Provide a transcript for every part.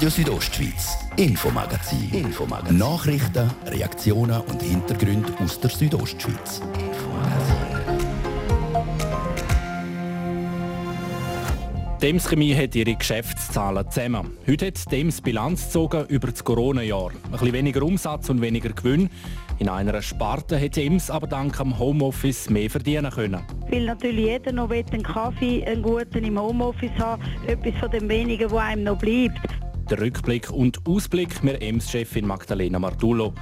Radio Südostschweiz, Infomagazin. Infomagazin. Nachrichten, Reaktionen und Hintergründe aus der Südostschweiz. Dems Chemie hat ihre Geschäftszahlen zusammen. Heute hat Dems Bilanz gezogen über das Corona-Jahr. Ein bisschen weniger Umsatz und weniger Gewinn. In einer Sparte hätte Dems aber dank am Homeoffice mehr verdienen können. Weil natürlich jeder noch einen Kaffee, einen guten im Homeoffice haben, etwas von dem wenigen, was einem noch bleibt. Der Rückblick und Ausblick mit Ems-Chefin Magdalena Martullo.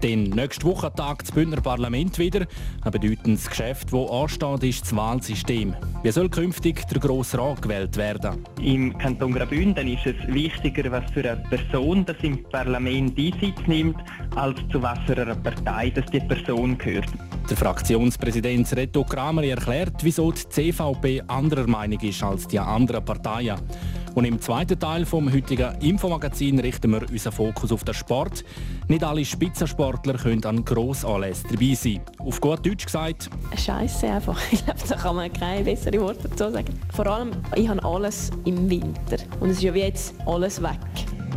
Denn nächste Woche tagt das Bündner Parlament wieder. Ein bedeutendes Geschäft, das ansteht, ist das Wahlsystem. Wie soll künftig der Grosse Rat gewählt werden? Im Kanton Graubünden ist es wichtiger, was für eine Person das im Parlament Einsitz nimmt, als zu was für einer Partei das die Person gehört. Der Fraktionspräsident Reto Kramer erklärt, wieso die CVP anderer Meinung ist als die anderen Parteien. Und im zweiten Teil vom heutigen Infomagazin richten wir unseren Fokus auf den Sport. Nicht alle Spitzensportler können an Grossanlässen dabei sein. Auf gut Deutsch gesagt. Scheiße einfach. Ich glaube, da kann man keine besseren Worte dazu sagen. Vor allem, ich habe alles im Winter. Und es ist ja wie jetzt alles weg.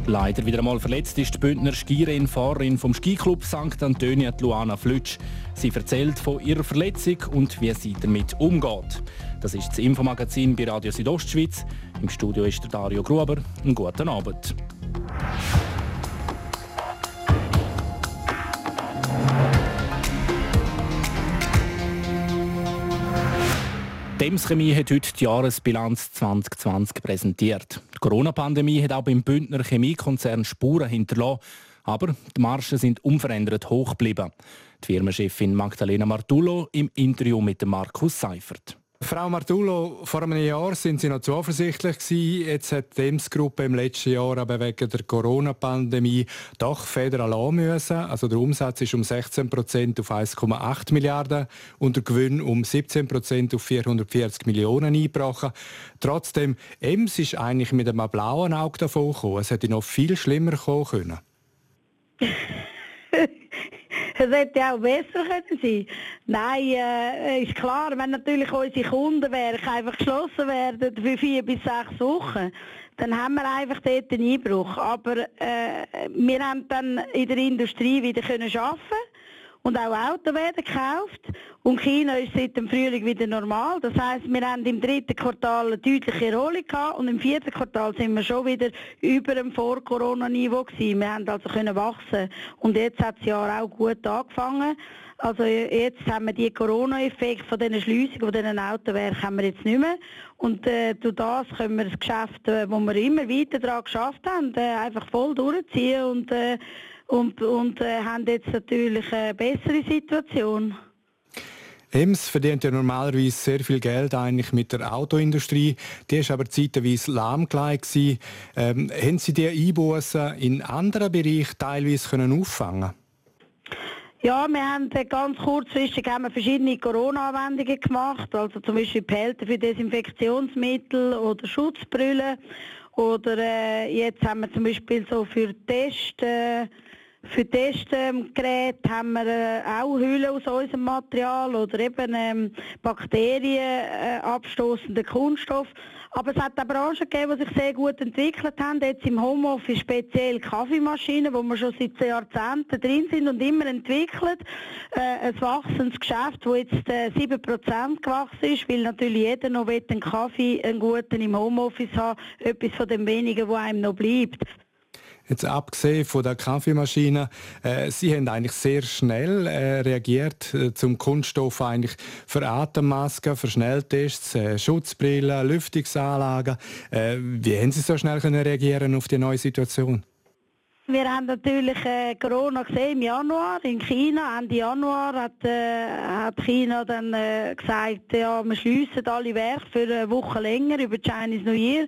Leider wieder einmal verletzt ist die Bündner Skirennfahrerin vom Skiclub St. Antonia, Luana Flütsch. Sie erzählt von ihrer Verletzung und wie sie damit umgeht. Das ist das Infomagazin bei Radio Südostschweiz. Im Studio ist der Dario Gruber. Einen guten Abend. Dems Chemie hat heute die Jahresbilanz 2020 präsentiert. Die Corona-Pandemie hat auch beim Bündner Chemiekonzern Spuren hinterlassen, aber die Margen sind unverändert hoch geblieben. Die Firmenchefin Magdalena Martullo im Interview mit Markus Seifert. Frau Martullo, vor einem Jahr sind Sie noch zuversichtlich gewesen. Jetzt hat die Ems-Gruppe im letzten Jahr aber wegen der Corona-Pandemie doch Federn lassen müssen. Also der Umsatz ist um 16 Prozent auf 1,8 Milliarden und der Gewinn um 17 Prozent auf 440 Millionen eingebrochen. Trotzdem, Ems ist eigentlich mit einem blauen Auge davon gekommen. Es hätte noch viel schlimmer kommen können. Es hätte auch besser können sein Nein, äh, ist klar, wenn natürlich unsere Kundenwerke einfach geschlossen werden für vier bis sechs Wochen, dann haben wir einfach dort einen Einbruch. Aber äh, wir haben dann in der Industrie wieder können arbeiten und auch Autos werden gekauft. Und China ist seit dem Frühling wieder normal. Das heißt, wir haben im dritten Quartal eine deutliche Erholung gehabt und im vierten Quartal sind wir schon wieder über dem Vor-Corona-Niveau gewesen. Wir haben also können wachsen. Und jetzt hat das Jahr auch gut angefangen. Also jetzt haben wir die Corona-Effekt von diesen Schliessungen, von diesen Autowerken haben wir jetzt nicht mehr. Und äh, durch das können wir das Geschäft, äh, wo wir immer weiter daran geschafft haben, äh, einfach voll durchziehen und äh, und, und äh, haben jetzt natürlich eine bessere Situation. EMS verdient ja normalerweise sehr viel Geld eigentlich mit der Autoindustrie. Die ist aber zeitweise lahmgelegt. Ähm, haben Sie diese Einbußen in anderen Bereichen teilweise können auffangen ja, wir haben ganz kurzfristig haben wir verschiedene Corona-Anwendungen gemacht, also zum Beispiel Pelter für Desinfektionsmittel oder Schutzbrille oder äh, jetzt haben wir zum Beispiel so für Tests äh, für Testgeräte haben wir äh, auch Hüllen aus unserem Material oder eben ähm, bakterienabstoßenden äh, Kunststoff. Aber es hat auch Branchen gegeben, die sich sehr gut entwickelt haben. Jetzt im Homeoffice speziell Kaffeemaschinen, wo wir schon seit Jahrzehnten drin sind und immer entwickelt. Äh, ein wachsendes Geschäft, das jetzt äh, 7% gewachsen ist, weil natürlich jeder noch einen Kaffee, einen guten im Homeoffice haben, etwas von dem wenigen, wo einem noch bleibt. Jetzt abgesehen von der Kaffeemaschine, äh, Sie haben eigentlich sehr schnell äh, reagiert äh, zum Kunststoff eigentlich für Atemmasken, für Schnelltests, äh, Schutzbrillen, Lüftungsanlagen. Äh, wie haben Sie so schnell können reagieren auf die neue Situation? Wir haben natürlich äh, Corona gesehen im Januar in China. Ende Januar hat, äh, hat China dann äh, gesagt, ja, wir schließen alle Werke für eine Woche länger über Chinese New Year.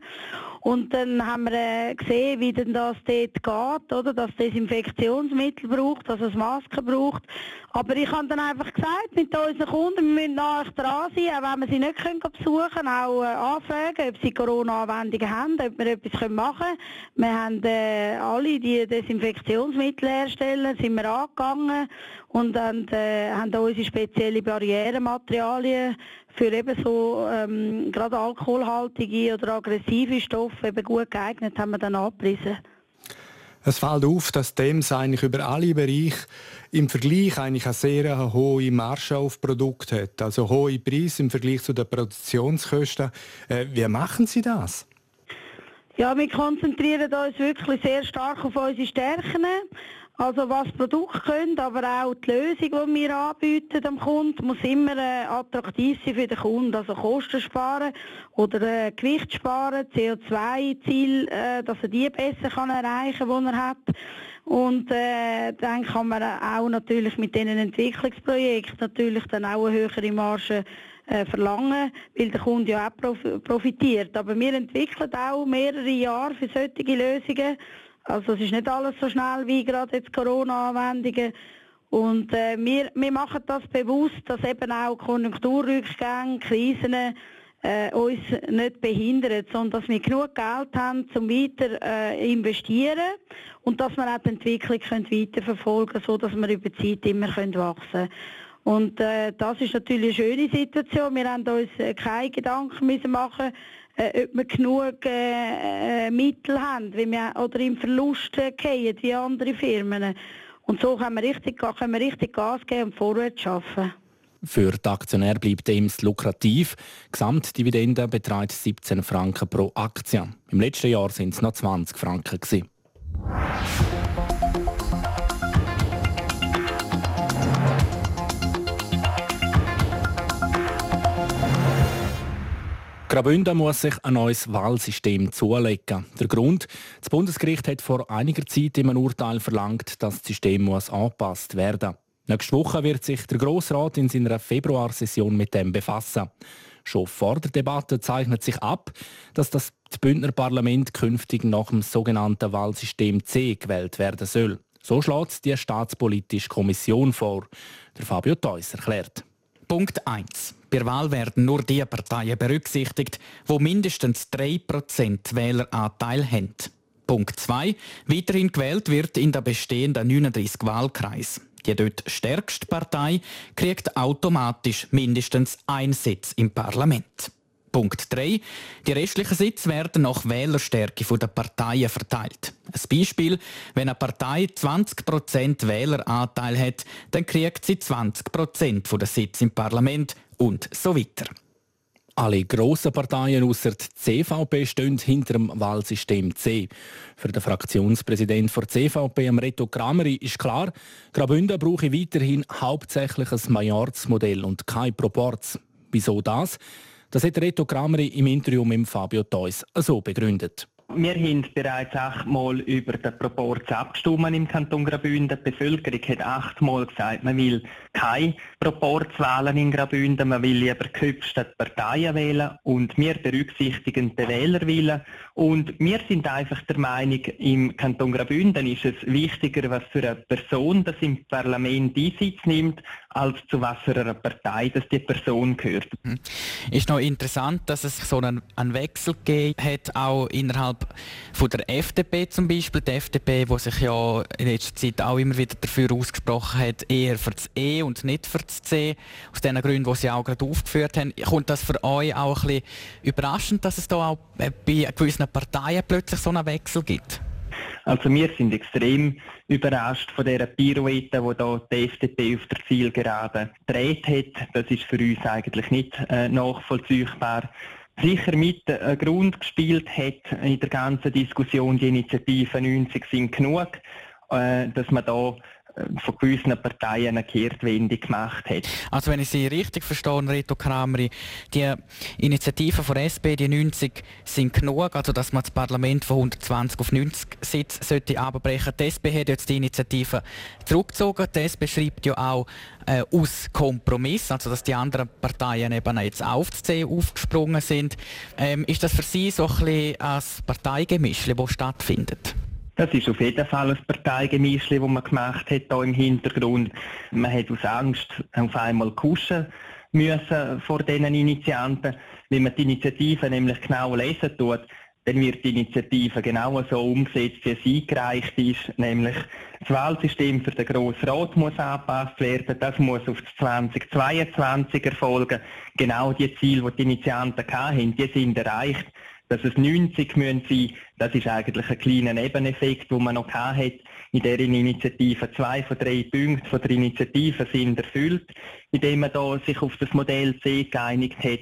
Und dann haben wir äh, gesehen, wie denn das dort geht, oder? Dass es Desinfektionsmittel braucht, dass es Masken braucht. Aber ich habe dann einfach gesagt, mit unseren Kunden, wir müssen nahe dran sein, auch wenn wir sie nicht können besuchen können, auch äh, anfragen, ob sie Corona-Anwendungen haben, ob wir etwas machen können. Wir haben äh, alle die Desinfektionsmittel herstellen, sind wir angegangen und dann, äh, haben unsere spezielle Barrierematerialien für eben so ähm, gerade alkoholhaltige oder aggressive Stoffe eben gut geeignet, haben wir dann abgerissen. Es fällt auf, dass DEMS eigentlich über alle Bereiche im Vergleich eigentlich eine sehr hohe Marge auf Produkt hat, also hohe Preise im Vergleich zu den Produktionskosten. Äh, wie machen Sie das? Ja, wir konzentrieren uns wirklich sehr stark auf unsere Stärken. Also was Produkte können, aber auch die Lösung, die wir anbieten am Kunden, muss immer äh, attraktiv sein für den Kunden. Also Kosten sparen oder äh, Gewicht sparen, CO2-Ziel, äh, dass er die besser kann erreichen kann, die er hat. Und äh, dann kann man auch natürlich mit diesen Entwicklungsprojekten natürlich dann auch eine höhere Marge äh, verlangen, weil der Kunde ja auch profitiert. Aber wir entwickeln auch mehrere Jahre für solche Lösungen. Also es ist nicht alles so schnell wie gerade jetzt Corona-Anwendungen. Und äh, wir, wir machen das bewusst, dass eben auch Konjunkturrückgänge, Krisen äh, uns nicht behindern, sondern dass wir genug Geld haben, um weiter äh, investieren und dass wir auch die Entwicklung können weiterverfolgen können, sodass wir über die Zeit immer können wachsen können. Und äh, das ist natürlich eine schöne Situation. Wir haben uns äh, keine Gedanken müssen machen äh, ob wir genug äh, äh Mittel haben wie wir, oder im Verlust äh, gehen, wie andere Firmen. Und so können wir richtig, können wir richtig Gas geben und vorwärts arbeiten. Für die Aktionär bleibt EMS lukrativ. Die Gesamtdividende beträgt 17 Franken pro Aktie. Im letzten Jahr sind es noch 20 Franken. Gewesen. Graubünden muss sich ein neues Wahlsystem zulegen. Der Grund, das Bundesgericht hat vor einiger Zeit in einem Urteil verlangt, dass das System muss angepasst werden. Nächste Woche wird sich der Grossrat in seiner Februarsession mit dem befassen. Schon vor der Debatte zeichnet sich ab, dass das Bündner Parlament künftig nach dem sogenannten Wahlsystem C gewählt werden soll. So schlägt die Staatspolitische Kommission vor. Der Fabio Theus erklärt. Punkt 1. Bei der Wahl werden nur die Parteien berücksichtigt, wo mindestens 3% Wähleranteil haben. Punkt 2. Weiterhin gewählt wird in der bestehenden 39 Wahlkreis. Die dort stärkste Partei kriegt automatisch mindestens einen Sitz im Parlament. Punkt 3. Die restlichen Sitze werden nach Wählerstärke der Parteien verteilt. Ein Beispiel, wenn eine Partei 20% Wähleranteil hat, dann kriegt sie 20% der Sitze im Parlament und so weiter. Alle grossen Parteien außer die CVP stehen hinter dem Wahlsystem C. Für den Fraktionspräsidenten der CVP, Reto Krameri, ist klar, Graubünden brauche weiterhin hauptsächlich ein Majorzmodell und kein Proporz. Wieso das? Das hat Reto Krameri im Interview mit Fabio Theus so begründet. Wir haben bereits achtmal über den Proporz abgestimmt im Kanton Graubünden. Die Bevölkerung hat achtmal gesagt, man will keine Proporzwahlen in Graubünden, man will lieber Köpfe statt Parteien wählen und wir berücksichtigen den Wählerwillen. Und wir sind einfach der Meinung, im Kanton Graubünden ist es wichtiger, was für eine Person das im Parlament Einsitz nimmt, als zu was für einer Partei dass die Person gehört. Mhm. Ist noch interessant, dass es so einen, einen Wechsel gegeben hat, auch innerhalb von der FDP zum Beispiel. Die FDP, die sich ja in letzter Zeit auch immer wieder dafür ausgesprochen hat, eher für das E und nicht für das C, aus den Gründen, die Sie auch gerade aufgeführt haben. Kommt das für euch auch ein bisschen überraschend, dass es da auch bei gewissen Parteien plötzlich so einen Wechsel gibt? Also wir sind extrem überrascht von dieser Pirouette, die da die FDP auf der Zielgerade gedreht hat. Das ist für uns eigentlich nicht äh, nachvollziehbar. Sicher mit äh, Grund gespielt hat in der ganzen Diskussion die Initiative 90 sind genug, äh, dass man da von gewissen Parteien eine Kehrtwende gemacht hat. Also wenn ich Sie richtig verstehe, Reto Krameri, die Initiativen von SP, die 90, sind genug, also dass man das Parlament von 120 auf 90 Sitze sollte abbrechen. Die SP hat jetzt die Initiative zurückgezogen. Die SP schreibt ja auch äh, aus Kompromiss, also dass die anderen Parteien eben jetzt auf die C aufgesprungen sind. Ähm, ist das für Sie so ein bisschen ein Parteigemisch, das stattfindet? Das ist auf jeden Fall ein Parteigemisch, das man gemacht hat hier im Hintergrund. Man hat aus Angst auf einmal kuschen müssen vor diesen Initianten. Wenn man die Initiative nämlich genau lesen tut, dann wird die Initiative genau so umgesetzt, wie sie eingereicht ist, nämlich das Wahlsystem für den Grossen Rat muss angepasst werden, das muss auf 2022 erfolgen. Genau die Ziele, die die Initianten hatten, die sind erreicht. Dass es 90 müssen sein, das ist eigentlich ein kleiner Nebeneffekt, den man noch hat. In dieser Initiative zwei von drei Punkten von der Initiative sind erfüllt, indem man da sich auf das Modell C geeinigt hat.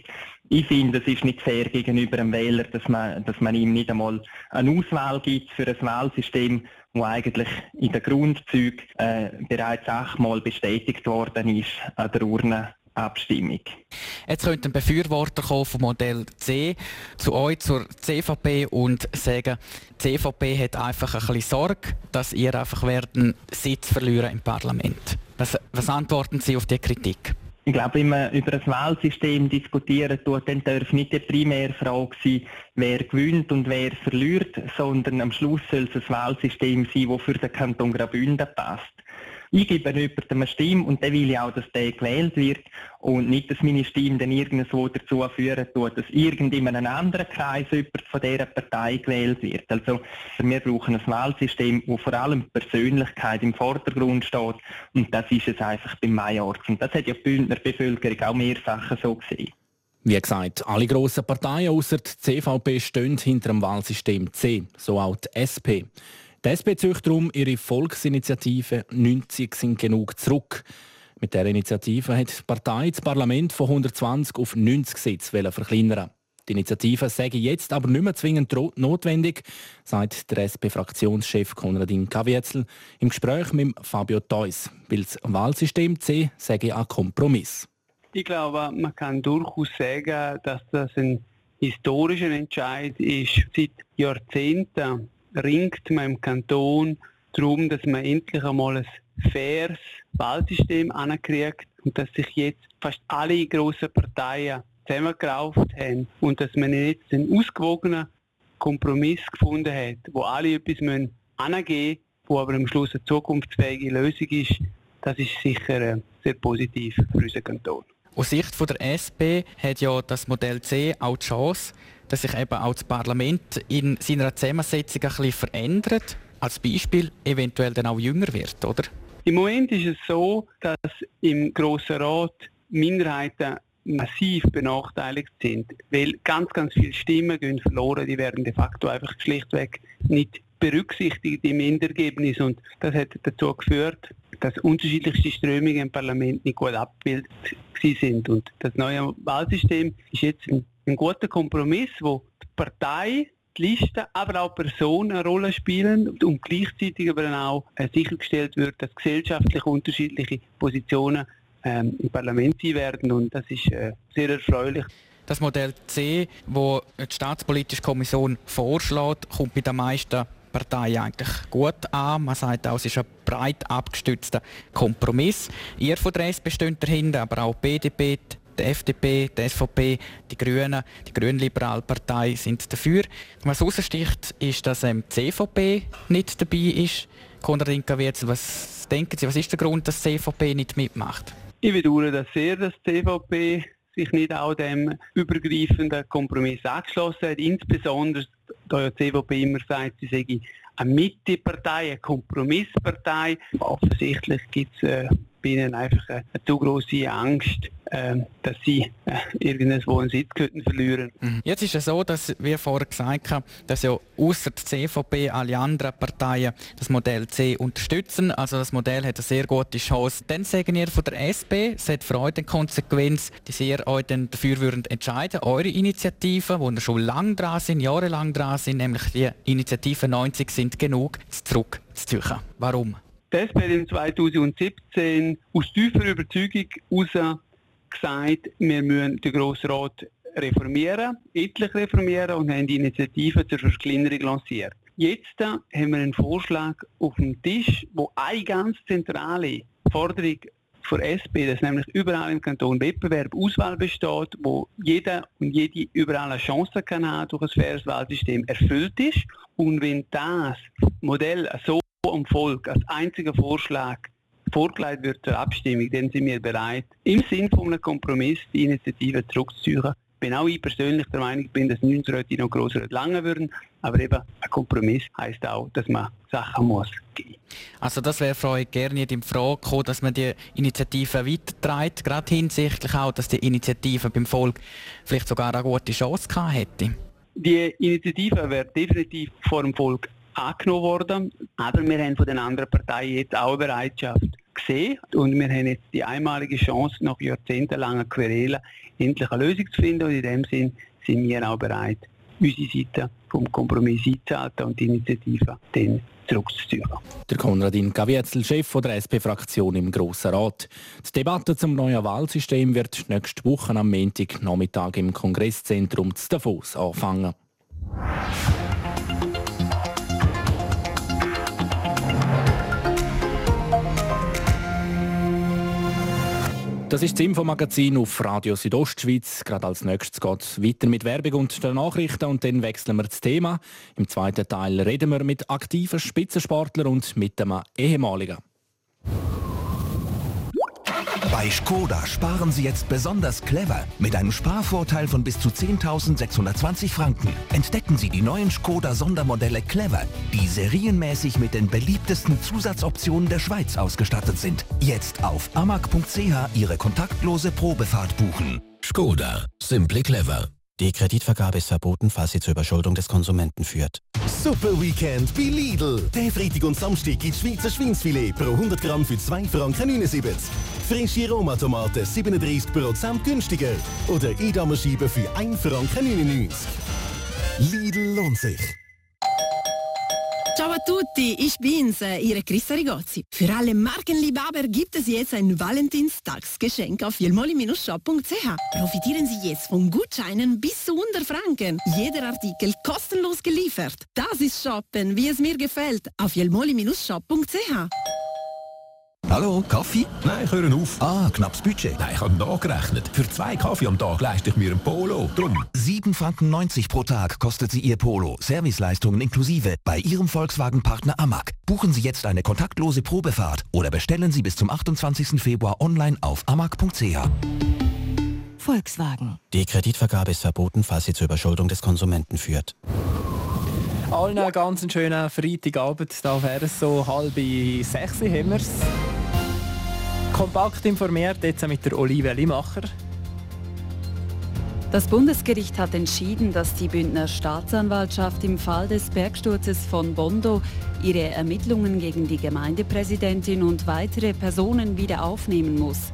Ich finde, es ist nicht fair gegenüber dem Wähler, dass man, dass man ihm nicht einmal eine Auswahl gibt für ein Wahlsystem, wo eigentlich in den Grundzügen äh, bereits achtmal bestätigt worden ist an der Urne. Abstimmung. Jetzt könnte ein Befürworter kommen vom Modell C zu euch, zur CVP und sagen, die CVP hat einfach ein bisschen Sorge, dass ihr einfach werden Sitz verlieren im Parlament. Was, was antworten Sie auf diese Kritik? Ich glaube, wenn man über ein Wahlsystem diskutieren tut, dann darf nicht die Primärfrage sein, wer gewinnt und wer verliert, sondern am Schluss soll es ein Wahlsystem sein, das für den Kanton Graubünden passt. Ich gebe jemandem eine Stimme und dann will ich auch, dass der gewählt wird und nicht, dass meine Stimme dann irgendwo dazu führen tut, dass irgend in einem anderen Kreis jemand von dieser Partei gewählt wird. Also wir brauchen ein Wahlsystem, wo vor allem Persönlichkeit im Vordergrund steht und das ist es einfach beim Majorz. Und das hat ja die Bündner Bevölkerung auch mehrfach so gesehen. Wie gesagt, alle grossen Parteien außer die CVP stehen hinter dem Wahlsystem C, so auch die SP. Die SP zieht darum ihre Volksinitiative 90 sind genug zurück. Mit der Initiative hat die Partei das Parlament von 120 auf 90 Sitze verkleinern. Die Initiative sage jetzt aber nicht mehr zwingend notwendig, sagt der SP-Fraktionschef Konradin Kavietzel im Gespräch mit Fabio Theus, weil das Wahlsystem C sage ein Kompromiss. Ich glaube, man kann durchaus sagen, dass das ein historischer Entscheid ist. Seit Jahrzehnten ringt man im Kanton darum, dass man endlich einmal ein faires Wahlsystem ankriegt und dass sich jetzt fast alle grossen Parteien zusammengerauft haben und dass man jetzt einen ausgewogenen Kompromiss gefunden hat, wo alle etwas angeben müssen, wo aber am Schluss eine zukunftsfähige Lösung ist, das ist sicher äh, sehr positiv für unseren Kanton. Aus Sicht von der SP hat ja das Modell C auch die Chance, dass sich eben auch das Parlament in seiner Zusammensetzung ein bisschen verändert. Als Beispiel eventuell dann auch jünger wird, oder? Im Moment ist es so, dass im Grossen Rat Minderheiten massiv benachteiligt sind, weil ganz, ganz viele Stimmen gehen verloren, die werden de facto einfach schlichtweg nicht berücksichtigt im Endergebnis und das hat dazu geführt, dass unterschiedlichste Strömungen im Parlament nicht gut abgebildet sind und das neue Wahlsystem ist jetzt ein ein guter Kompromiss, wo die Partei, die Liste, aber auch Personen eine Rolle spielen und gleichzeitig aber auch äh, sichergestellt wird, dass gesellschaftlich unterschiedliche Positionen ähm, im Parlament sein werden und das ist äh, sehr erfreulich. Das Modell C, wo die Staatspolitische Kommission vorschlägt, kommt bei den meisten Parteien eigentlich gut an. Man sagt auch, es ist ein breit abgestützter Kompromiss. Ihr von der SP steht dahinter, aber auch BDP, die FDP, die SVP, die Grünen, die Grünliberale Partei sind dafür. Was heraussticht, ist, dass ähm, die CVP nicht dabei ist. Konradin Kavietzel, was denken Sie, was ist der Grund, dass die CVP nicht mitmacht? Ich bedauere das sehr, dass die CVP sich nicht auch dem übergreifenden Kompromiss angeschlossen hat. Insbesondere, da die CVP immer sagt, sie sei eine Mittepartei, eine Kompromisspartei. Offensichtlich gibt es äh, bei ihnen einfach eine, zu große Angst, ähm, dass sie äh, irgendwo einen Sitz könnten verlieren. Mhm. Jetzt ist es so, dass wir vorher gesagt haben, dass ja außer der CVP alle anderen Parteien das Modell C unterstützen. Also das Modell hat eine sehr gute Chance. Dann sagen ihr von der SP, es hat für euch Konsequenz, dass ihr euch dann dafür würden entscheiden, eure Initiativen, ihr schon lange dran sind, jahrelang dran sind, nämlich die Initiative 90 sind genug, zurückzuziehen. Warum? Das hat in 2017 aus tiefer Überzeugung heraus gesagt, wir müssen den Grossen Rat reformieren, etlich reformieren und haben die Initiative zur Verkleinerung lanciert. Jetzt haben wir einen Vorschlag auf dem Tisch, wo eine ganz zentrale Forderung für SP, dass nämlich überall im Kanton Wettbewerb Auswahl besteht, wo jeder und jede überall eine Chance kann haben durch ein faires Wahlsystem erfüllt ist. Und wenn das Modell so am Volk als einziger Vorschlag vorgelegt wird zur Abstimmung, dann sind wir bereit, im Sinn von einem Kompromiss die Initiative zurückzuziehen. Bin auch ich persönlich der Meinung bin, dass 19 Räte noch grosser lange würden, aber eben ein Kompromiss heisst auch, dass man Sachen muss geben. Also das wäre euch gerne nicht in Frage gekommen, dass man die Initiative weitertreibt, gerade hinsichtlich auch, dass die Initiative beim Volk vielleicht sogar eine gute Chance gehabt hätte? Die Initiative wird definitiv vor dem Volk angenommen worden, aber wir haben von den anderen Parteien jetzt auch eine Bereitschaft gesehen und wir haben jetzt die einmalige Chance, nach jahrzehntelanger Querelen endlich eine Lösung zu finden und in dem Sinn sind wir auch bereit, unsere Seite vom Kompromiss einzuhalten und die Initiative dann zurückzuziehen. Der Konradin Gavietzel, Chef der SP-Fraktion im Grossen Rat. Die Debatte zum neuen Wahlsystem wird nächste Woche am Montagnachmittag im Kongresszentrum zu Davos anfangen. Das ist das Infomagazin auf Radio Südostschweiz. Gerade als nächstes geht es weiter mit Werbung und den Nachrichten und dann wechseln wir das Thema. Im zweiten Teil reden wir mit aktiven Spitzensportlern und mit einem ehemaligen. Bei Skoda sparen Sie jetzt besonders clever. Mit einem Sparvorteil von bis zu 10.620 Franken entdecken Sie die neuen Skoda Sondermodelle Clever, die serienmäßig mit den beliebtesten Zusatzoptionen der Schweiz ausgestattet sind. Jetzt auf amag.ch Ihre kontaktlose Probefahrt buchen. Skoda. Simply clever. Die Kreditvergabe ist verboten, falls sie zur Überschuldung des Konsumenten führt. Super Weekend bei Lidl. Der Freitag und Samstag gibt Schweizer Schweinsfilet pro 100 Gramm für 2 Franken 79. Frische Roma-Tomaten 37% günstiger. Oder Edamer-Scheiben für 1 Franken 99. Lidl lohnt sich. Ciao a tutti, ich bin's, äh, Ihre Christa Rigozzi. Für alle Markenliebhaber gibt es jetzt ein Valentinstagsgeschenk auf jelmoli-shop.ch. Profitieren Sie jetzt von Gutscheinen bis zu 100 Franken. Jeder Artikel kostenlos geliefert. Das ist Shoppen, wie es mir gefällt, auf jelmoli-shop.ch. Hallo, Kaffee? Nein, ich höre auf. Ah, knappes Budget. Nein, ich habe nachgerechnet. Für zwei Kaffee am Tag leiste ich mir ein Polo. Drum. 7,90 Franken pro Tag kostet sie Ihr Polo. Serviceleistungen inklusive bei Ihrem Volkswagen-Partner Amag. Buchen Sie jetzt eine kontaktlose Probefahrt oder bestellen Sie bis zum 28. Februar online auf amag.ch. Volkswagen. Die Kreditvergabe ist verboten, falls sie zur Überschuldung des Konsumenten führt. Allen einen ganz schönen Freitagabend. Da wäre es so halb sechs haben wir's. Kompakt informiert jetzt mit der Olivia Limacher. Das Bundesgericht hat entschieden, dass die Bündner Staatsanwaltschaft im Fall des Bergsturzes von Bondo ihre Ermittlungen gegen die Gemeindepräsidentin und weitere Personen wieder aufnehmen muss.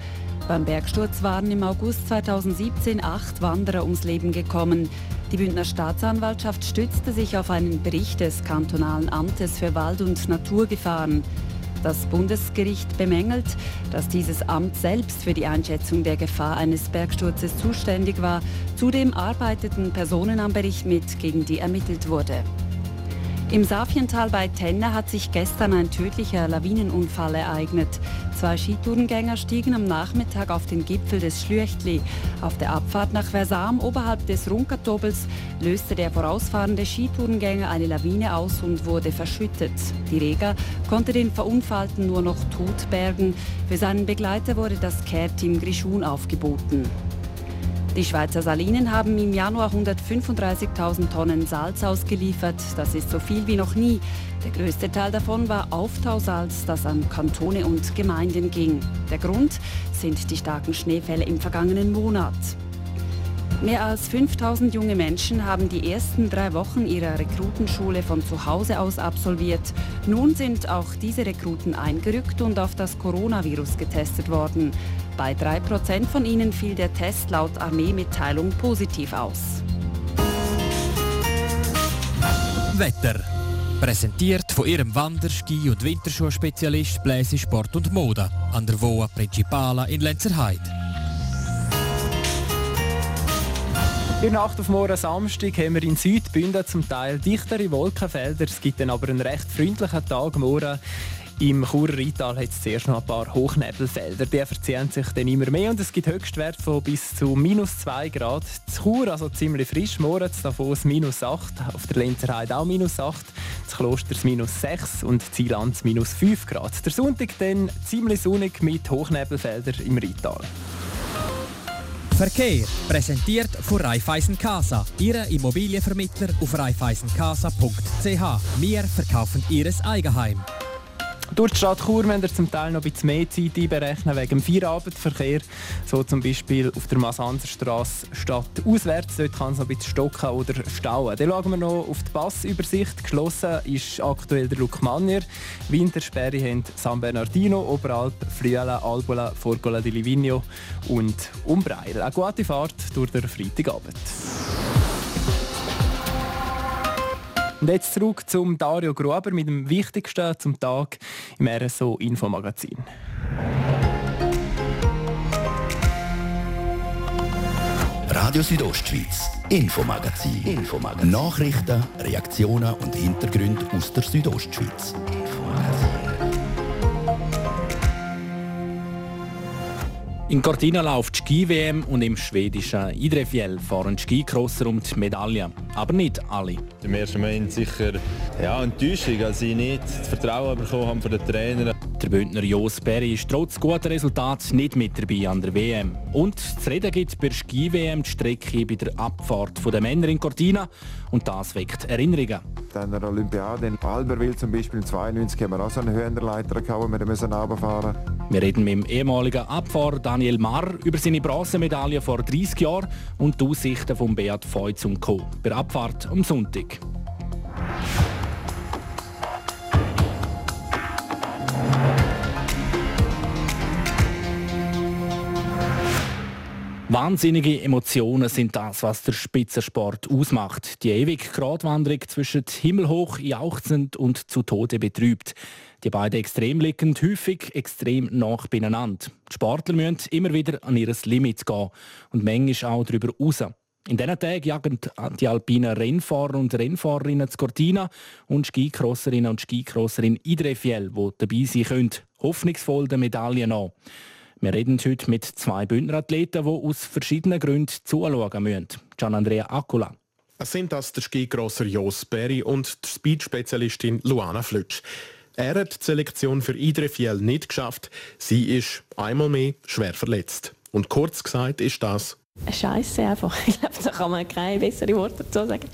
Beim Bergsturz waren im August 2017 acht Wanderer ums Leben gekommen. Die Bündner Staatsanwaltschaft stützte sich auf einen Bericht des kantonalen Amtes für Wald- und Naturgefahren. Das Bundesgericht bemängelt, dass dieses Amt selbst für die Einschätzung der Gefahr eines Bergsturzes zuständig war. Zudem arbeiteten Personen am Bericht mit, gegen die ermittelt wurde. Im Safiental bei Tenne hat sich gestern ein tödlicher Lawinenunfall ereignet. Zwei Skitourengänger stiegen am Nachmittag auf den Gipfel des Schlüchtli. Auf der Abfahrt nach Versam oberhalb des Runkertobels löste der vorausfahrende Skitourengänger eine Lawine aus und wurde verschüttet. Die Rega konnte den Verunfallten nur noch tot bergen. Für seinen Begleiter wurde das Care-Team Grischun aufgeboten. Die Schweizer Salinen haben im Januar 135.000 Tonnen Salz ausgeliefert. Das ist so viel wie noch nie. Der größte Teil davon war Auftausalz, das an Kantone und Gemeinden ging. Der Grund sind die starken Schneefälle im vergangenen Monat. Mehr als 5000 junge Menschen haben die ersten drei Wochen ihrer Rekrutenschule von zu Hause aus absolviert. Nun sind auch diese Rekruten eingerückt und auf das Coronavirus getestet worden. Bei 3% von ihnen fiel der Test laut Armeemitteilung positiv aus. Wetter. Präsentiert von ihrem Wander-, Ski- und Winterschuhspezialist Bläse Sport und Mode an der Voa Principala in Lenzerheide. In der Nacht auf morgen Samstag haben wir in Südbünden zum Teil dichtere Wolkenfelder. Es gibt dann aber einen recht freundlichen Tag morgen. Im Churer Rheintal hat es zuerst noch ein paar Hochnebelfelder. Die verziehen sich dann immer mehr und es gibt Höchstwerte von bis zu minus 2 Grad. Zu Chur, also ziemlich frisch, morgen Davos minus 8, auf der Lenzer Heide auch minus 8, das Klosters minus 6 und Zielands minus 5 Grad. Der Sonntag dann ziemlich sonnig mit Hochnebelfeldern im Rheintal. Verkehr präsentiert von Raiffeisen Casa, Ihre Immobilienvermittler auf raiffeisencasa.ch. Wir verkaufen Ihres Eigenheim. Durch die Stadt Chur müssen wir zum Teil noch ein bisschen mehr Zeit einberechnen wegen dem Feierabendverkehr. So zum Beispiel auf der Masanzerstraße statt auswärts. Dort kann es noch ein bisschen stocken oder stauen. Dann schauen wir noch auf die Passübersicht. Geschlossen ist aktuell der Lukmanier. Wintersperre haben San Bernardino, Oberalp, Friula, Albula, Forgola di Livigno und Umbreil. Eine gute Fahrt durch den Freitagabend. Und jetzt zurück zum Dario Gruber mit dem Wichtigsten zum Tag im RSO Infomagazin. Radio Südostschweiz, Infomagazin. Infomagazin. Nachrichten, Reaktionen und Hintergründe aus der Südostschweiz. In Cortina läuft Ski-WM und im schwedischen Idrefjell fahren Skicrosser um die Medaillen. Aber nicht alle. Im ersten Moment sicher ja, Enttäuschung, als sie nicht das Vertrauen bekommen haben von den Trainern. Der Bündner Jos Berry ist trotz guter Resultat nicht mit dabei an der WM. Und zu reden gibt bei der Ski-WM die Strecke bei der Abfahrt der Männer in Cortina. Und das weckt Erinnerungen. An der Olympiade in Alberville zum Beispiel 92 haben wir auch so einen Höhenleiter gehabt, wir müssen runterfahren Wir reden mit dem ehemaligen Abfahrer Daniel Marr über seine Bronzemedaille vor 30 Jahren und die Aussichten von Beat Feutz und Co. bei der Abfahrt am Sonntag. Wahnsinnige Emotionen sind das, was der Spitzensport ausmacht. Die ewige Gratwanderung zwischen himmelhoch jauchzend und zu Tode betrübt. Die beiden Extrem liegen häufig extrem nach beieinander. Die Sportler müssen immer wieder an ihr Limit gehen und manchmal auch darüber raus. In diesen Tagen jagen die alpinen Rennfahrer und Rennfahrerinnen zu Cortina und Skicrosserinnen und Skicrosser in Idrefjell, die dabei sein können, hoffnungsvoll die Medaillen an. Wir reden heute mit zwei Bündner Athleten, die aus verschiedenen Gründen zuschauen müssen. Gian Andrea Akula. Es sind das der Skigrosser Jos Berry und die Speed-Spezialistin Luana Flutsch. Er hat die Selektion für Idrefjell nicht geschafft. Sie ist einmal mehr schwer verletzt. Und kurz gesagt ist das Scheiße einfach. Ich glaube, da kann man keine besseren Worte dazu sagen.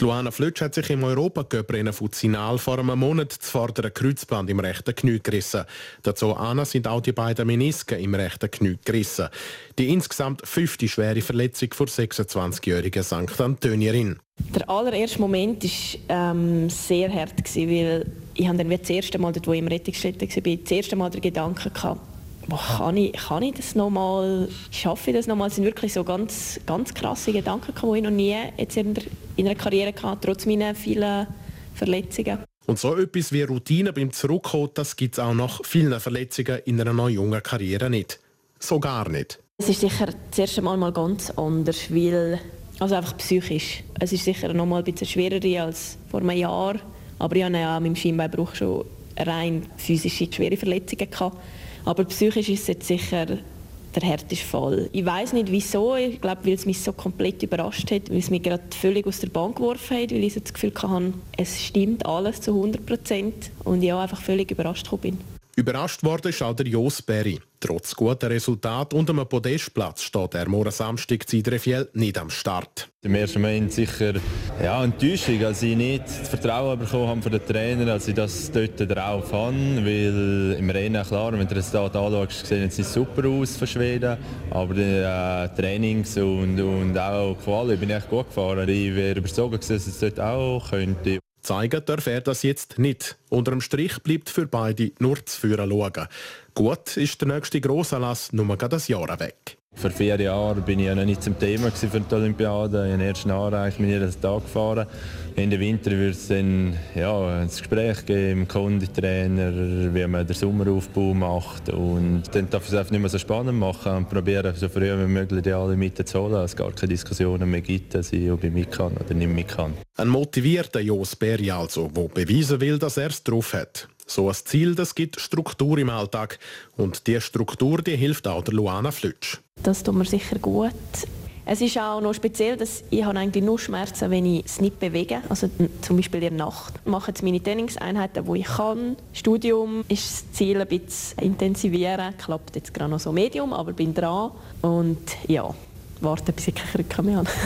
Luana Flötsch hat sich im Europacup-Rennen Fuzinal vor einem Monat das vordere Kreuzband im rechten Knie gerissen. Dazu Anna sind auch die beiden Menisken im rechten Knie gerissen. Die insgesamt fünfte schwere Verletzung für 26-jährige St. Antonierin. Der allererste Moment war ähm, sehr hart, weil ich dann wie das erste Mal, dort, wo ich im Rettungsstätte war, das erste Mal den Gedanken gehabt, boah, kann, ich, kann ich das nochmal, schaffe ich das nochmal? Es sind wirklich so ganz, ganz krasse Gedanken, die ich noch nie jetzt in, der, in einer Karriere hatte, trotz meiner vielen Verletzungen. Und so etwas wie Routine beim Zurückkommen, das gibt es auch nach vielen Verletzungen in einer noch jungen Karriere nicht. So gar nicht. Es ist sicher das erste Mal mal ganz anders, weil also einfach psychisch. Es ist sicher noch mal ein bisschen schwerer als vor einem Jahr, aber ich hatte ja mit dem Schienbeinbruch schon rein physische schwere Verletzungen gehabt. Aber psychisch ist es jetzt sicher der härteste Fall. Ich weiß nicht wieso, ich glaube, weil es mich so komplett überrascht hat, weil es mich gerade völlig aus der Bahn geworfen hat, weil ich so das Gefühl hatte, es stimmt alles zu 100 Prozent und ich auch einfach völlig überrascht bin. Überrascht worden ist auch der Jos Berry. Trotz guter Resultat und einem Podestplatz steht er morgen Samstag zu Idrefjell nicht am Start. Im ersten Moment sicher ja, Enttäuschung, als ich nicht das Vertrauen bekommen habe von den Trainern, als ich das dort drauf habe, weil im Rennen, klar, wenn du das Resultat anschaust, sehen nicht super aus von Schweden, aber die äh, Trainings und, und auch Quali bin ich echt gut gefahren. Ich wäre überzeugt, dass es dort auch könnte. Zeigen darf er das jetzt nicht. Unter dem Strich bleibt für beide nur zu führen schauen. Gut ist der nächste Grossanlass nur ein Jahr weg. Vor vier Jahren bin ich ja noch nicht zum Thema für die Olympiade. Ich habe erst bin jeden Tag gefahren. In den Winter wird es dann ja, ein Gespräch geben mit dem Konditrainer, wie man den Sommeraufbau macht. Und dann darf es einfach nicht mehr so spannend machen und probieren, so früh wie möglich die alle mitzuholen, dass es gar keine Diskussionen mehr gibt, dass ich ob ich mit kann oder nicht mit kann. Ein motivierter Jos Berry also, der beweisen will, dass er es drauf hat. So ein Ziel, das gibt Struktur im Alltag. Und diese Struktur die hilft auch der Luana Flutsch. Das tut mir sicher gut. Es ist auch noch speziell, dass ich habe eigentlich nur Schmerzen, wenn ich es nicht bewege. Also zum Beispiel in der Nacht. Ich mache jetzt meine Trainingseinheiten, wo ich kann. Studium ist das Ziel, ein bisschen intensivieren. Klappt jetzt gerade noch so Medium, aber bin dran. Und ja, warte, bis ich keine Rücken mehr habe.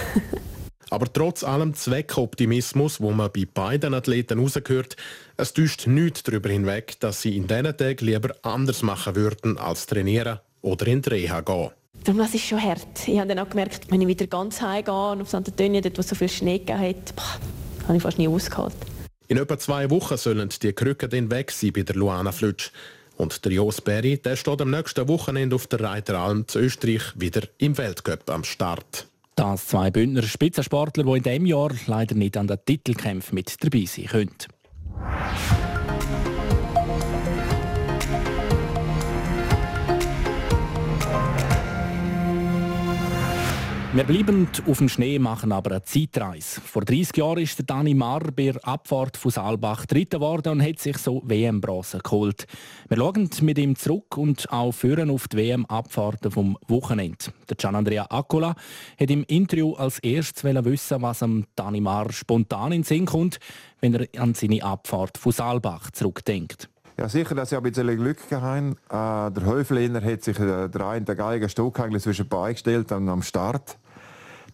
Aber trotz allem Zweckoptimismus, wo man bei beiden Athleten rausgehört, es täuscht nichts darüber hinweg, dass sie in diesen Tagen lieber anders machen würden als trainieren oder in die Reha gehen. Darum, das ist schon hart. Ich habe dann auch gemerkt, wenn ich wieder ganz heim gehe und auf St. Antonio, dort wo es so viel Schnee gegeben hat, boah, habe ich fast nie ausgehalten. In etwa zwei Wochen sollen die Krücken dann weg sein bei der Luana Flutsch. Und der Jos Berry der steht am nächsten Wochenende auf der Reiteralm zu Österreich wieder im Weltcup am Start. Das zwei Bündner Spitzensportler, die in diesem Jahr leider nicht an den Titelkämpfen mit dabei sein können. Wir bleiben auf dem Schnee, machen aber eine Zeitreise. Vor 30 Jahren ist der Dani Marr bei der Abfahrt von Saalbach Dritter geworden und hat sich so WM-Bronze geholt. Wir schauen mit ihm zurück und auch führen auf die WM-Abfahrten vom Wochenende. Der Gianandrea Accola hat im Interview als erstes wissen, was am Dani Marr spontan in den Sinn kommt, wenn er an seine Abfahrt von Saalbach zurückdenkt. Ja, sicher, dass ich ein bisschen Glück gehabt äh, Der Häufliner hat sich äh, der eine Geigen Stock zwischen beigestellt am Start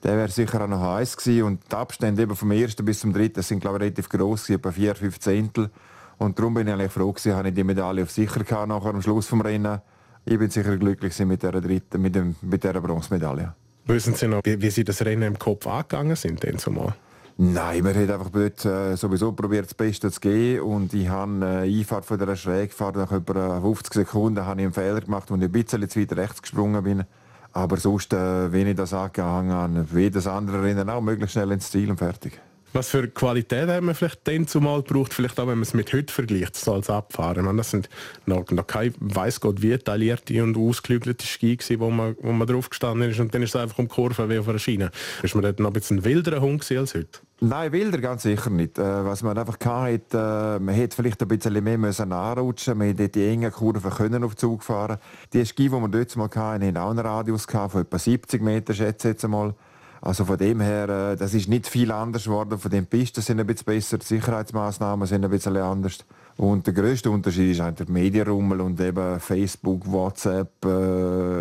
der wäre sicher auch noch heiß gewesen. Und die Abstände eben vom ersten bis zum dritten sind glaube ich relativ groß, etwa vier, fünf Zehntel. Und darum bin ich eigentlich froh gewesen, habe ich die Medaille auf sicher gehabt nachher am Schluss vom Rennen. Ich bin sicher glücklich mit der dritten, mit, dem, mit der Bronzemedaille. Wissen Sie noch, wie, wie Sie das Rennen im Kopf angegangen sind denn zumal? Nein, man hat einfach dort äh, sowieso probiert, das Beste zu geben. Und ich habe äh, Einfahrt von der Schrägfahrt nach etwa 50 Sekunden habe ich einen Fehler gemacht, und ich ein bisschen zu weit rechts gesprungen bin. Aber sonst, äh, wenn ich das angehangen habe, wie das andere Rennen auch, möglichst schnell ins Ziel und fertig. Was für Qualität haben wir vielleicht dann zumal gebraucht, vielleicht auch wenn man es mit heute vergleicht, so als Abfahren? meine, das sind noch, noch keine, weiß Gott wie, detaillierte und ausgeklügelte Ski gewesen, wo man, wo man drauf gestanden ist und dann ist es einfach um Kurve wie auf einer Schiene. Ist man dort noch ein bisschen wilderer Hund als heute? Nein, wilder ganz sicher nicht. Äh, was man einfach hatte, äh, man hätte vielleicht ein bisschen mehr müssen anrutschen man hätte die engen Kurven können auf Zug fahren Die Ski, die wir dort mal hatten, hatten auch einen Radius von etwa 70 Meter, schätze ich jetzt mal. Also von dem her, äh, das ist nicht viel anders geworden. Von den Pisten sind ein bisschen besser, die Sicherheitsmaßnahmen sind ein bisschen anders. Und der größte Unterschied ist eigentlich der Medienrummel und eben Facebook, WhatsApp,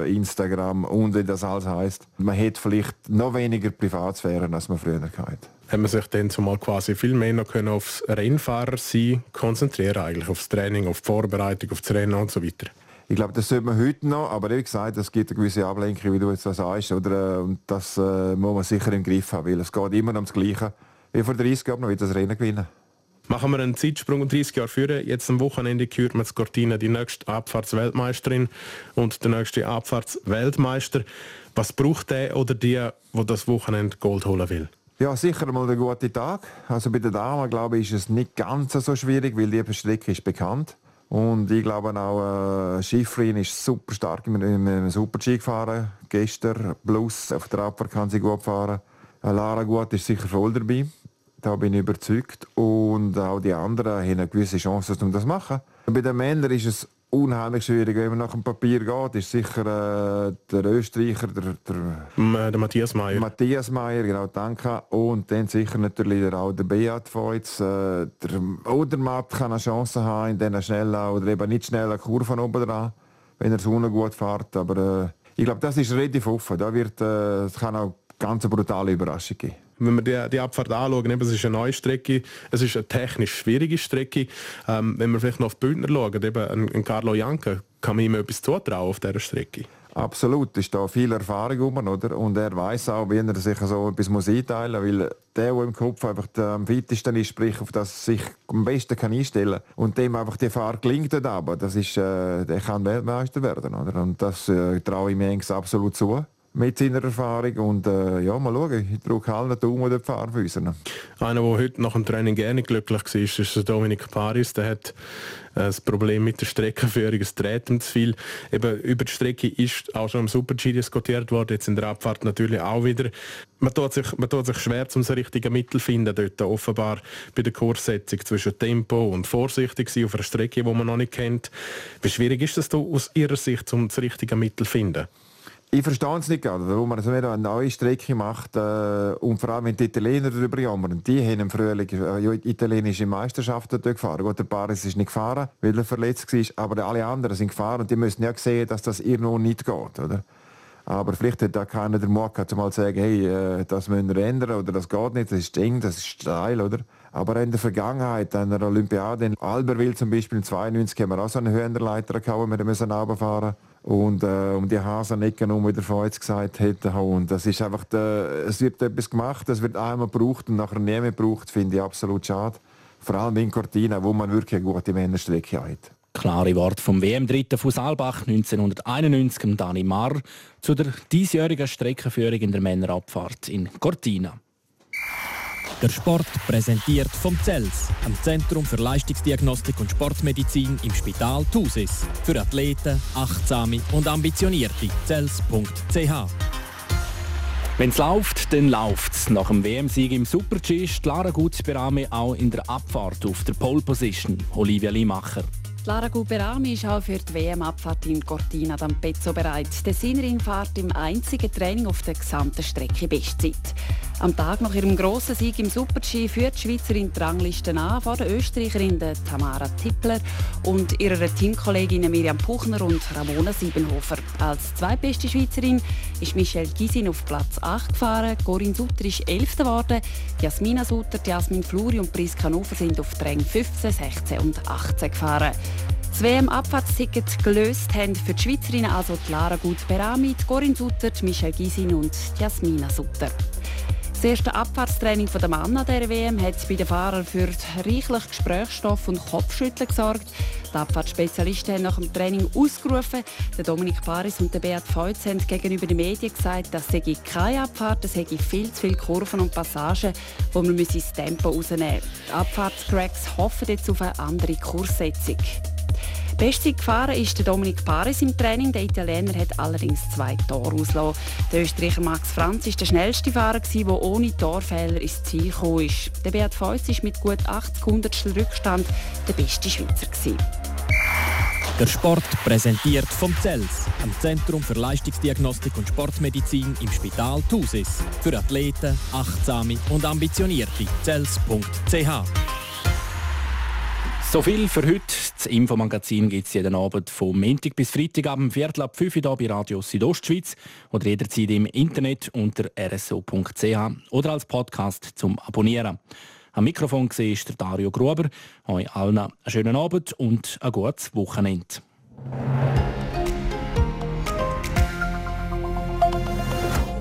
Instagram und wie das alles heißt. Man hat vielleicht noch weniger Privatsphäre, als man früher hatte. Hat man sich dann zumal quasi viel mehr noch können aufs Rennfahrer sein konzentrieren, eigentlich aufs Training, auf die Vorbereitung, auf das Rennen und so weiter. Ich glaube, das sollte man heute noch, aber wie gesagt, es gibt eine gewisse Ablenkung, wie du jetzt das sagst, oder? Und das äh, muss man sicher im Griff haben, weil es geht immer um das Gleiche. Wie vor 30 Jahren noch wieder das Rennen gewinnen. Machen wir einen Zeitsprung und 30 Jahre führen. Jetzt am Wochenende kürt man Cortina die nächste Abfahrtsweltmeisterin und der nächste Abfahrtsweltmeister. Was braucht der oder die, wo das Wochenende Gold holen will? Ja, sicher mal ein guter Tag. Also bei den Damen, glaube ich, ist es nicht ganz so schwierig, weil die Strecke ist bekannt. Und ich glaube auch, äh, Schifrin ist super stark in einem Super-G gefahren. Gestern plus auf der Abfahrt kann sie gut fahren. Äh, Lara Gut ist sicher voll dabei. Da bin ich überzeugt. Und auch die anderen haben eine gewisse Chance, um das zu machen. Bei den Männern ist es unheimlich schwierig. Wenn man nach dem Papier geht, ist sicher äh, der Österreicher, der, der, äh, der Matthias Meyer. Matthias Meyer, genau, danke. Und dann sicher natürlich auch der Beat jetzt. Äh, der Odermatt kann eine Chance haben, in diesen schnellen oder eben nicht schnellen Kurven oben dran, wenn er so gut fährt. Aber äh, ich glaube, das ist relativ offen. Da wird, äh, es kann auch ganz eine brutale Überraschung geben wenn wir die, die Abfahrt anschauen, eben, es ist eine neue Strecke, es ist eine technisch schwierige Strecke. Ähm, wenn wir vielleicht noch auf die Bündner schauen, eben ein, Carlo Janke, kann man ihm etwas zutrauen auf dieser Strecke? Absolut, ist da viel Erfahrung um, oder? Und er weiß auch, wie er sich so etwas muss einteilen muss, weil der, der im Kopf einfach am weitesten ist, sprich, auf das sich am besten kann einstellen und dem einfach die Fahrt gelingt aber, das ist, äh, der kann Weltmeister werden, oder? Und das äh, traue ich mir absolut zu mit seiner Erfahrung. Und äh, ja, mal schauen. Ich drücke allen Daumen den Fahrfüßen. Einer, der heute nach dem Training gerne glücklich war, ist Dominik Paris. Der hat äh, das Problem mit der Streckenführung, es dreht ihm zu viel. Eben, über die Strecke ist auch schon im Super-G diskutiert worden, jetzt in der Abfahrt natürlich auch wieder. Man tut sich, man tut sich schwer, um das richtige Mittel zu finden dort. Offenbar bei der Kurssetzung zwischen Tempo und vorsichtig sein auf einer Strecke, die man noch nicht kennt. Wie schwierig ist es aus Ihrer Sicht, um das richtige Mittel zu finden? Ich verstehe es nicht gerade, warum man so eine neue Strecke macht äh, und vor allem wenn die Italiener darüber jammern. Die haben im Frühling äh, italienische Meisterschaften gefahren. Gut, der Paris ist nicht gefahren, weil er verletzt war, aber alle anderen sind gefahren und die müssen ja sehen, dass das irgendwo nicht geht. Oder? Aber vielleicht hat da keiner den Mut gehabt, mal zu sagen, hey, äh, das müssen wir ändern oder das geht nicht, das ist eng, das ist steil, oder? Aber in der Vergangenheit, an der Olympiade in Albertville zum Beispiel, in 92 haben wir auch so einen Höhenleiter gehabt, wo wir runterfahren und äh, um die Hasenecken um, wie der Freud gesagt hat. Und das ist einfach, der, es wird etwas gemacht, es wird einmal gebraucht und nachher nie mehr gebraucht, finde ich absolut schade. Vor allem in Cortina, wo man wirklich eine gute Männerstrecke hat. Klare Worte vom WM-Dritten Fußalbach 1991, Dani Marr, zu der diesjährigen Streckenführung in der Männerabfahrt in Cortina. Der Sport präsentiert vom CELS, am Zentrum für Leistungsdiagnostik und Sportmedizin im Spital Thusis. Für Athleten, Achtsame und Ambitionierte. CELS.ch wenn es läuft, dann läuft es. Nach dem WM-Sieg im Super-G ist Lara Gutberame auch in der Abfahrt auf der Pole Position. Olivia Limacher. Lara Guberami ist auch für die WM-Abfahrt in Cortina d'Ampezzo bereit. Der Sinnerin fährt im einzigen Training auf der gesamten Strecke Bestzeit. Am Tag nach ihrem grossen Sieg im Super-G führt die Schweizerin die Rangliste an vor der Österreicherin Tamara Tippler und ihrer Teamkollegin Miriam Puchner und Ramona Siebenhofer. Als zweitbeste Schweizerin ist Michelle Gisin auf Platz 8 gefahren, Corinne Sutter ist 11. geworden, Jasmina Sutter, Jasmin Fluri und Priska Nufer sind auf Rängen 15, 16 und 18 gefahren. Das WM-Abfahrtsticket gelöst haben für die Schweizerinnen also Lara Gut-Berami, Corinne Sutter, Michelle Gisin und Jasmina Sutter. Das erste Abfahrtstraining der Mann an der WM hat bei den Fahrern für reichlich Gesprächsstoff und Kopfschütteln gesorgt. Die Abfahrtsspezialisten haben nach dem Training ausgerufen. Der Dominik Paris und der Beat Feutz haben gegenüber den Medien gesagt, dass es keine Abfahrt, es hätte viel zu viele Kurven und Passagen, wo man das Tempo rausnehmen müsse. Die Abfahrtscracks hoffen jetzt auf eine andere Kurssetzung. Bestzeit gefahren ist der Dominik Paris im Training. Der Italiener hat allerdings zwei Tore ausgelassen. Der Österreicher Max Franz ist der schnellste Fahrer, der ohne Torfehler ins Ziel gekommen ist. Der Beat Feuss ist mit gut 80 Hundertstel Rückstand der beste Schweizer. Der Sport präsentiert vom CELS, am Zentrum für Leistungsdiagnostik und Sportmedizin im Spital Thusis. Für Athleten, Achtsame und Ambitionierte. CELS.ch so viel für heute. Das Infomagazin gibt es jeden Abend vom Montag bis Freitag ab Viertel ab 5 Uhr bei Radio Südostschweiz oder jederzeit im Internet unter rso.ch oder als Podcast zum Abonnieren. Am Mikrofon war der Dario Gruber. Euch allen einen schönen Abend und ein gutes Wochenende.